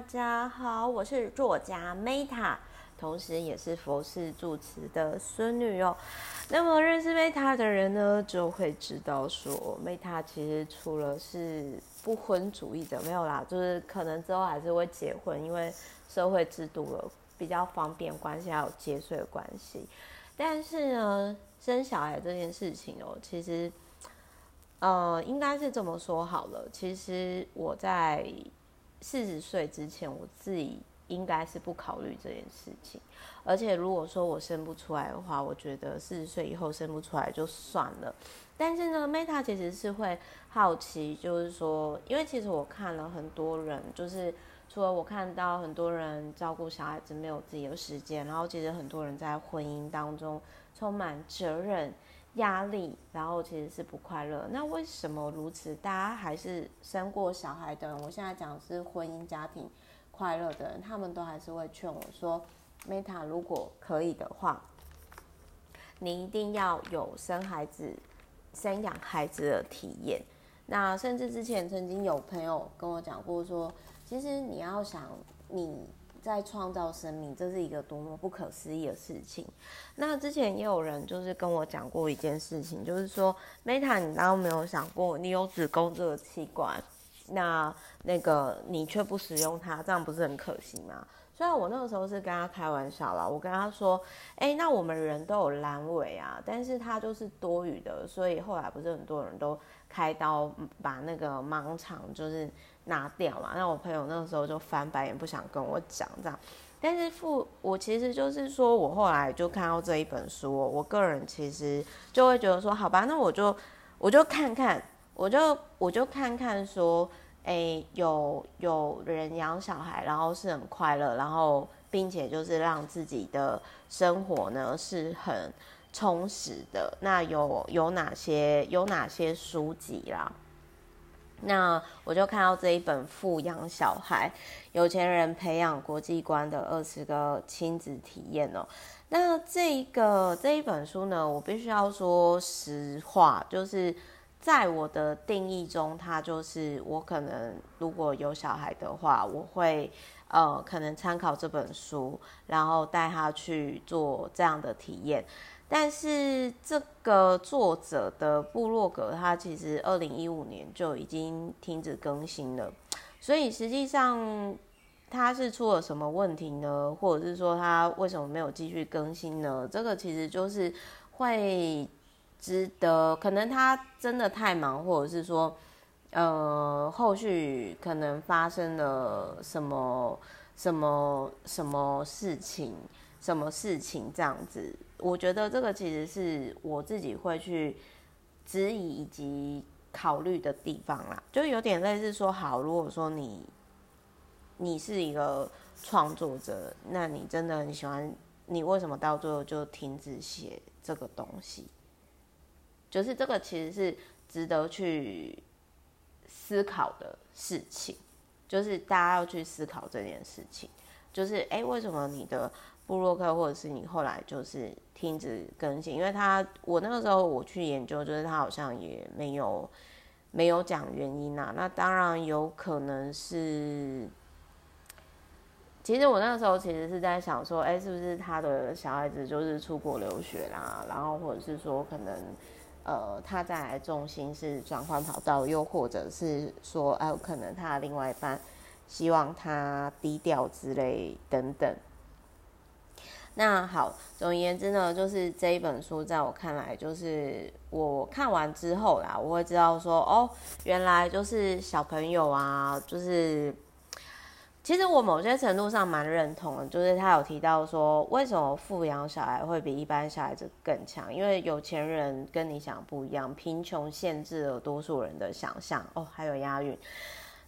大家好，我是作家 Meta，同时也是佛寺住持的孙女哦。那么认识 Meta 的人呢，就会知道说，Meta 其实除了是不婚主义者，没有啦，就是可能之后还是会结婚，因为社会制度了比较方便关系，还有节税的关系。但是呢，生小孩这件事情哦，其实。呃，应该是这么说好了。其实我在四十岁之前，我自己应该是不考虑这件事情。而且如果说我生不出来的话，我觉得四十岁以后生不出来就算了。但是呢，Meta 其实是会好奇，就是说，因为其实我看了很多人，就是除了我看到很多人照顾小孩子没有自己的时间，然后其实很多人在婚姻当中充满责任。压力，然后其实是不快乐。那为什么如此？大家还是生过小孩的人，我现在讲的是婚姻家庭快乐的人，他们都还是会劝我说：“Meta，如果可以的话，你一定要有生孩子、生养孩子的体验。”那甚至之前曾经有朋友跟我讲过说：“其实你要想你。”在创造生命，这是一个多么不可思议的事情。那之前也有人就是跟我讲过一件事情，就是说，Meta，你难道没有想过，你有子宫这个器官，那那个你却不使用它，这样不是很可惜吗？虽然我那个时候是跟他开玩笑啦，我跟他说，哎、那我们人都有阑尾啊，但是它就是多余的，所以后来不是很多人都开刀把那个盲肠就是拿掉嘛。那我朋友那个时候就翻白眼，不想跟我讲这样。但是父，我其实就是说我后来就看到这一本书，我个人其实就会觉得说，好吧，那我就我就看看，我就我就看看说。诶，有有人养小孩，然后是很快乐，然后并且就是让自己的生活呢是很充实的。那有有哪些有哪些书籍啦？那我就看到这一本《富养小孩：有钱人培养国际观的二十个亲子体验》哦。那这一个这一本书呢，我必须要说实话，就是。在我的定义中，它就是我可能如果有小孩的话，我会呃可能参考这本书，然后带他去做这样的体验。但是这个作者的部落格，他其实二零一五年就已经停止更新了，所以实际上他是出了什么问题呢？或者是说他为什么没有继续更新呢？这个其实就是会。值得，可能他真的太忙，或者是说，呃，后续可能发生了什么什么什么事情，什么事情这样子。我觉得这个其实是我自己会去质疑以及考虑的地方啦，就有点类似说，好，如果说你你是一个创作者，那你真的很喜欢，你为什么到最后就停止写这个东西？就是这个其实是值得去思考的事情，就是大家要去思考这件事情。就是哎、为什么你的布洛克或者是你后来就是停止更新？因为他我那个时候我去研究，就是他好像也没有没有讲原因啊。那当然有可能是，其实我那个时候其实是在想说，哎、是不是他的小孩子就是出国留学啦？然后或者是说可能。呃，他在重心是转换跑道，又或者是说，哎、呃，可能他另外一半希望他低调之类等等。那好，总而言之呢，就是这一本书在我看来，就是我看完之后啦，我会知道说，哦，原来就是小朋友啊，就是。其实我某些程度上蛮认同的，就是他有提到说，为什么富养小孩会比一般小孩子更强？因为有钱人跟你想不一样，贫穷限制了多数人的想象。哦，还有押韵。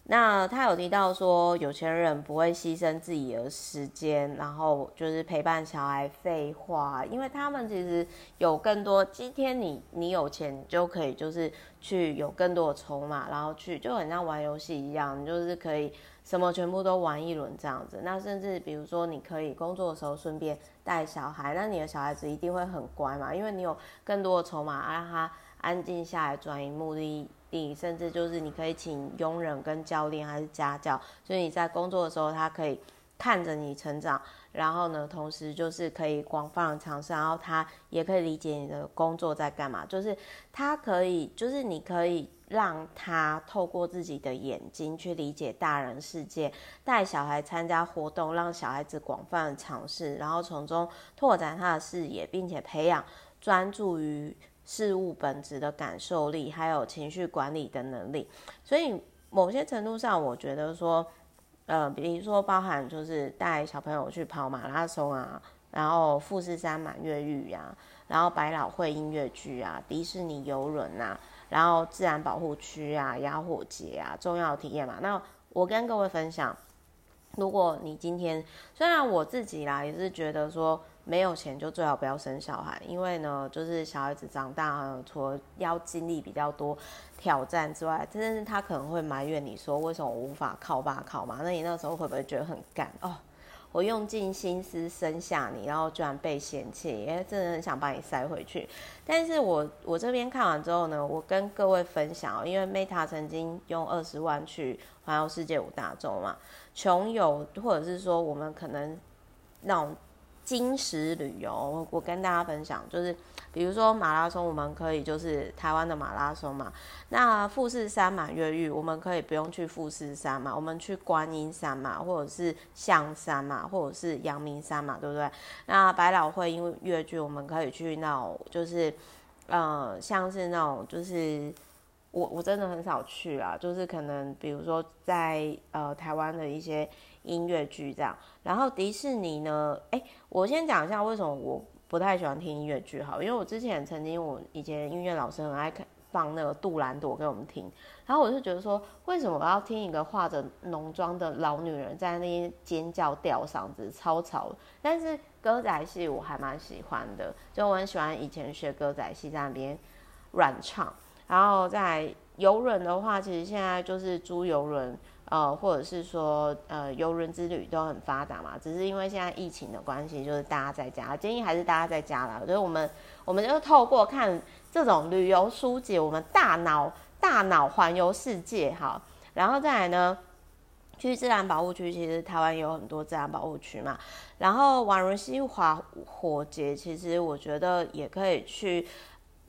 那他有提到说，有钱人不会牺牲自己的时间，然后就是陪伴小孩。废话，因为他们其实有更多。今天你你有钱就可以，就是去有更多的筹码，然后去就很像玩游戏一样，就是可以。什么全部都玩一轮这样子，那甚至比如说你可以工作的时候顺便带小孩，那你的小孩子一定会很乖嘛，因为你有更多的筹码，让他安静下来，转移目的甚至就是你可以请佣人跟教练还是家教，所以你在工作的时候，他可以看着你成长，然后呢，同时就是可以广泛的尝试，然后他也可以理解你的工作在干嘛，就是他可以，就是你可以。让他透过自己的眼睛去理解大人世界，带小孩参加活动，让小孩子广泛的尝试，然后从中拓展他的视野，并且培养专注于事物本质的感受力，还有情绪管理的能力。所以某些程度上，我觉得说，呃，比如说包含就是带小朋友去跑马拉松啊，然后富士山满月浴啊，然后百老汇音乐剧啊，迪士尼游轮啊。然后自然保护区啊，烟火节啊，重要体验嘛。那我跟各位分享，如果你今天虽然我自己啦也是觉得说没有钱就最好不要生小孩，因为呢，就是小孩子长大除了要经历比较多挑战之外，真是他可能会埋怨你说为什么我无法靠爸靠妈？那你那时候会不会觉得很干哦？我用尽心思生下你，然后居然被嫌弃，因为，真的很想把你塞回去。但是我我这边看完之后呢，我跟各位分享，因为 Meta 曾经用二十万去环游世界五大洲嘛，穷游或者是说我们可能那种。金石旅游，我跟大家分享，就是比如说马拉松，我们可以就是台湾的马拉松嘛。那富士山满月浴，我们可以不用去富士山嘛，我们去观音山嘛，或者是象山嘛，或者是阳明山嘛，对不对？那百老汇因为越剧，我们可以去那种就是呃，像是那种就是我我真的很少去啊，就是可能比如说在呃台湾的一些。音乐剧这样，然后迪士尼呢？哎，我先讲一下为什么我不太喜欢听音乐剧，好，因为我之前曾经我以前音乐老师很爱放那个杜兰朵给我们听，然后我就觉得说，为什么我要听一个化着浓妆的老女人在那边尖叫吊嗓子，超吵。但是歌仔戏我还蛮喜欢的，就我很喜欢以前学歌仔戏在那边乱唱。然后在游轮的话，其实现在就是租游轮。呃，或者是说，呃，游轮之旅都很发达嘛，只是因为现在疫情的关系，就是大家在家，建议还是大家在家啦。所以我们，我们就透过看这种旅游书籍，我们大脑大脑环游世界哈。然后再来呢，去自然保护区，其实台湾有很多自然保护区嘛。然后宛如西华火节，其实我觉得也可以去。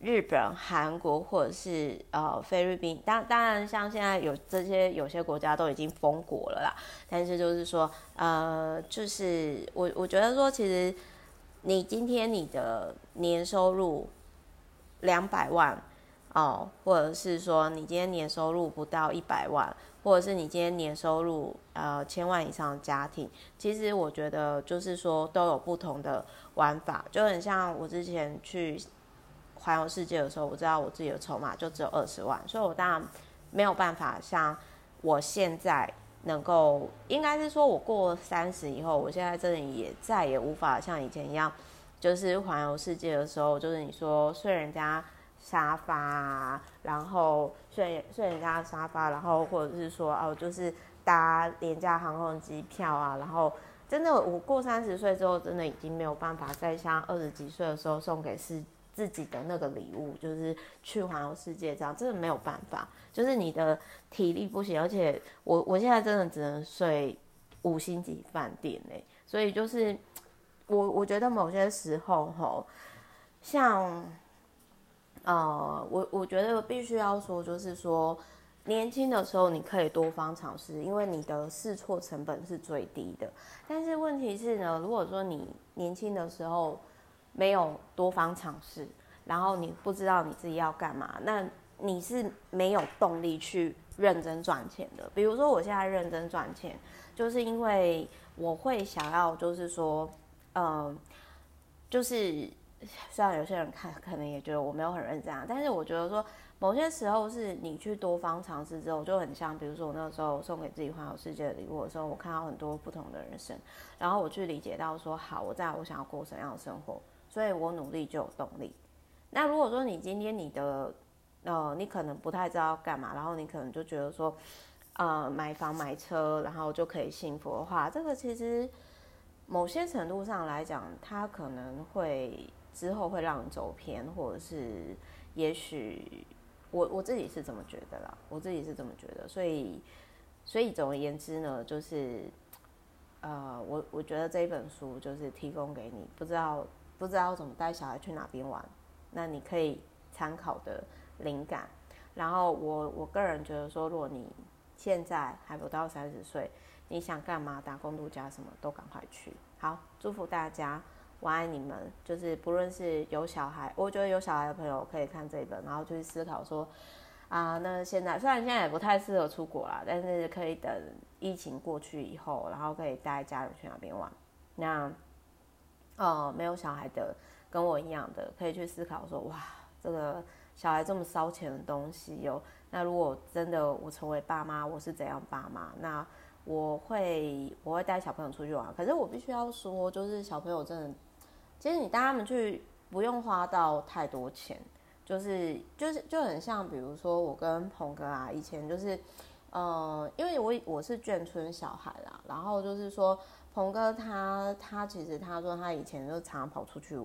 日本、韩国或者是呃菲律宾，当当然像现在有这些有些国家都已经封国了啦。但是就是说，呃，就是我我觉得说，其实你今天你的年收入两百万哦，或者是说你今天年收入不到一百万，或者是你今天年收入呃千万以上的家庭，其实我觉得就是说都有不同的玩法，就很像我之前去。环游世界的时候，我知道我自己的筹码就只有二十万，所以我当然没有办法像我现在能够，应该是说我过三十以后，我现在真的也再也无法像以前一样，就是环游世界的时候，就是你说睡人家沙发，然后睡睡人家沙发，然后或者是说哦，就是搭廉价航空机票啊，然后真的我过三十岁之后，真的已经没有办法再像二十几岁的时候送给世。自己的那个礼物就是去环游世界，这样真的没有办法，就是你的体力不行，而且我我现在真的只能睡五星级饭店嘞，所以就是我我觉得某些时候吼，像呃我我觉得必须要说，就是说年轻的时候你可以多方尝试，因为你的试错成本是最低的，但是问题是呢，如果说你年轻的时候。没有多方尝试，然后你不知道你自己要干嘛，那你是没有动力去认真赚钱的。比如说我现在认真赚钱，就是因为我会想要，就是说，嗯，就是虽然有些人看可能也觉得我没有很认真啊，但是我觉得说某些时候是你去多方尝试之后，就很像，比如说我那个时候送给自己环游世界的礼物的时候，我看到很多不同的人生，然后我去理解到说，好，我在我想要过什么样的生活。所以我努力就有动力。那如果说你今天你的，呃，你可能不太知道干嘛，然后你可能就觉得说，呃，买房买车，然后就可以幸福的话，这个其实某些程度上来讲，它可能会之后会让你走偏，或者是也许我我自己是这么觉得啦，我自己是这么觉得，所以所以总而言之呢，就是呃，我我觉得这一本书就是提供给你，不知道不知道怎么带小孩去哪边玩，那你可以参考的灵感。然后我我个人觉得说，如果你现在还不到三十岁，你想干嘛打工度假什么都赶快去。好，祝福大家。我爱你们，就是不论是有小孩，我觉得有小孩的朋友可以看这一本，然后就去思考说，啊，那现在虽然现在也不太适合出国啦，但是可以等疫情过去以后，然后可以带家人去那边玩。那，呃，没有小孩的，跟我一样的，可以去思考说，哇，这个小孩这么烧钱的东西哟。那如果真的我成为爸妈，我是怎样爸妈？那我会我会带小朋友出去玩，可是我必须要说，就是小朋友真的。其实你带他们去不用花到太多钱，就是就是就很像，比如说我跟鹏哥啊，以前就是，呃，因为我我是眷村小孩啦，然后就是说鹏哥他他其实他说他以前就常跑出去，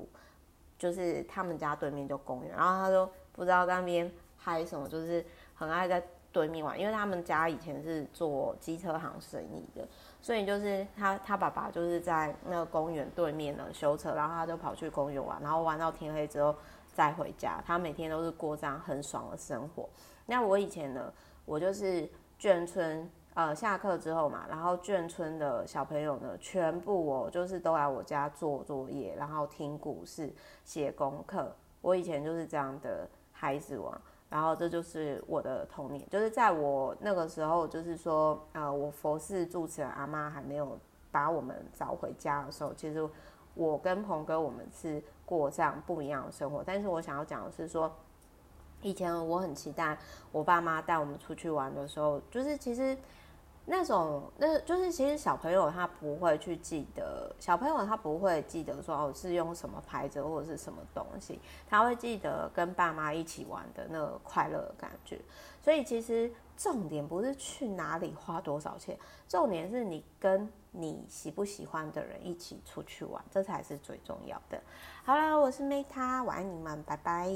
就是他们家对面就公园，然后他就不知道那边嗨什么，就是很爱在对面玩，因为他们家以前是做机车行生意的。所以就是他，他爸爸就是在那个公园对面呢修车，然后他就跑去公园玩，然后玩到天黑之后再回家。他每天都是过这样很爽的生活。那我以前呢，我就是眷村，呃，下课之后嘛，然后眷村的小朋友呢，全部哦就是都来我家做作业，然后听故事、写功课。我以前就是这样的孩子王。然后这就是我的童年，就是在我那个时候，就是说，呃，我佛寺住持阿妈还没有把我们找回家的时候，其实我跟鹏哥我们是过这样不一样的生活。但是我想要讲的是说，以前我很期待我爸妈带我们出去玩的时候，就是其实。那种，那就是其实小朋友他不会去记得，小朋友他不会记得说哦是用什么牌子或者是什么东西，他会记得跟爸妈一起玩的那个快乐的感觉。所以其实重点不是去哪里花多少钱，重点是你跟你喜不喜欢的人一起出去玩，这才是最重要的。好了，我是 Meta，我爱你们，拜拜。